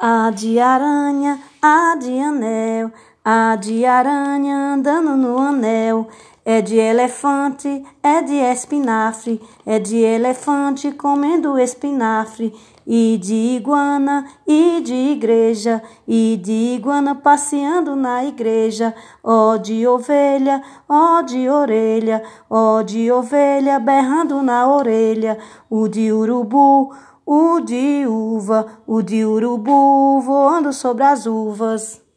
A de aranha, a de anel, a de aranha andando no anel. É de elefante, é de espinafre, é de elefante comendo espinafre, e de iguana, e de igreja, e de iguana passeando na igreja. Ó de ovelha, ó de orelha, ó de ovelha berrando na orelha, o de urubu, o de uva, o de urubu voando sobre as uvas.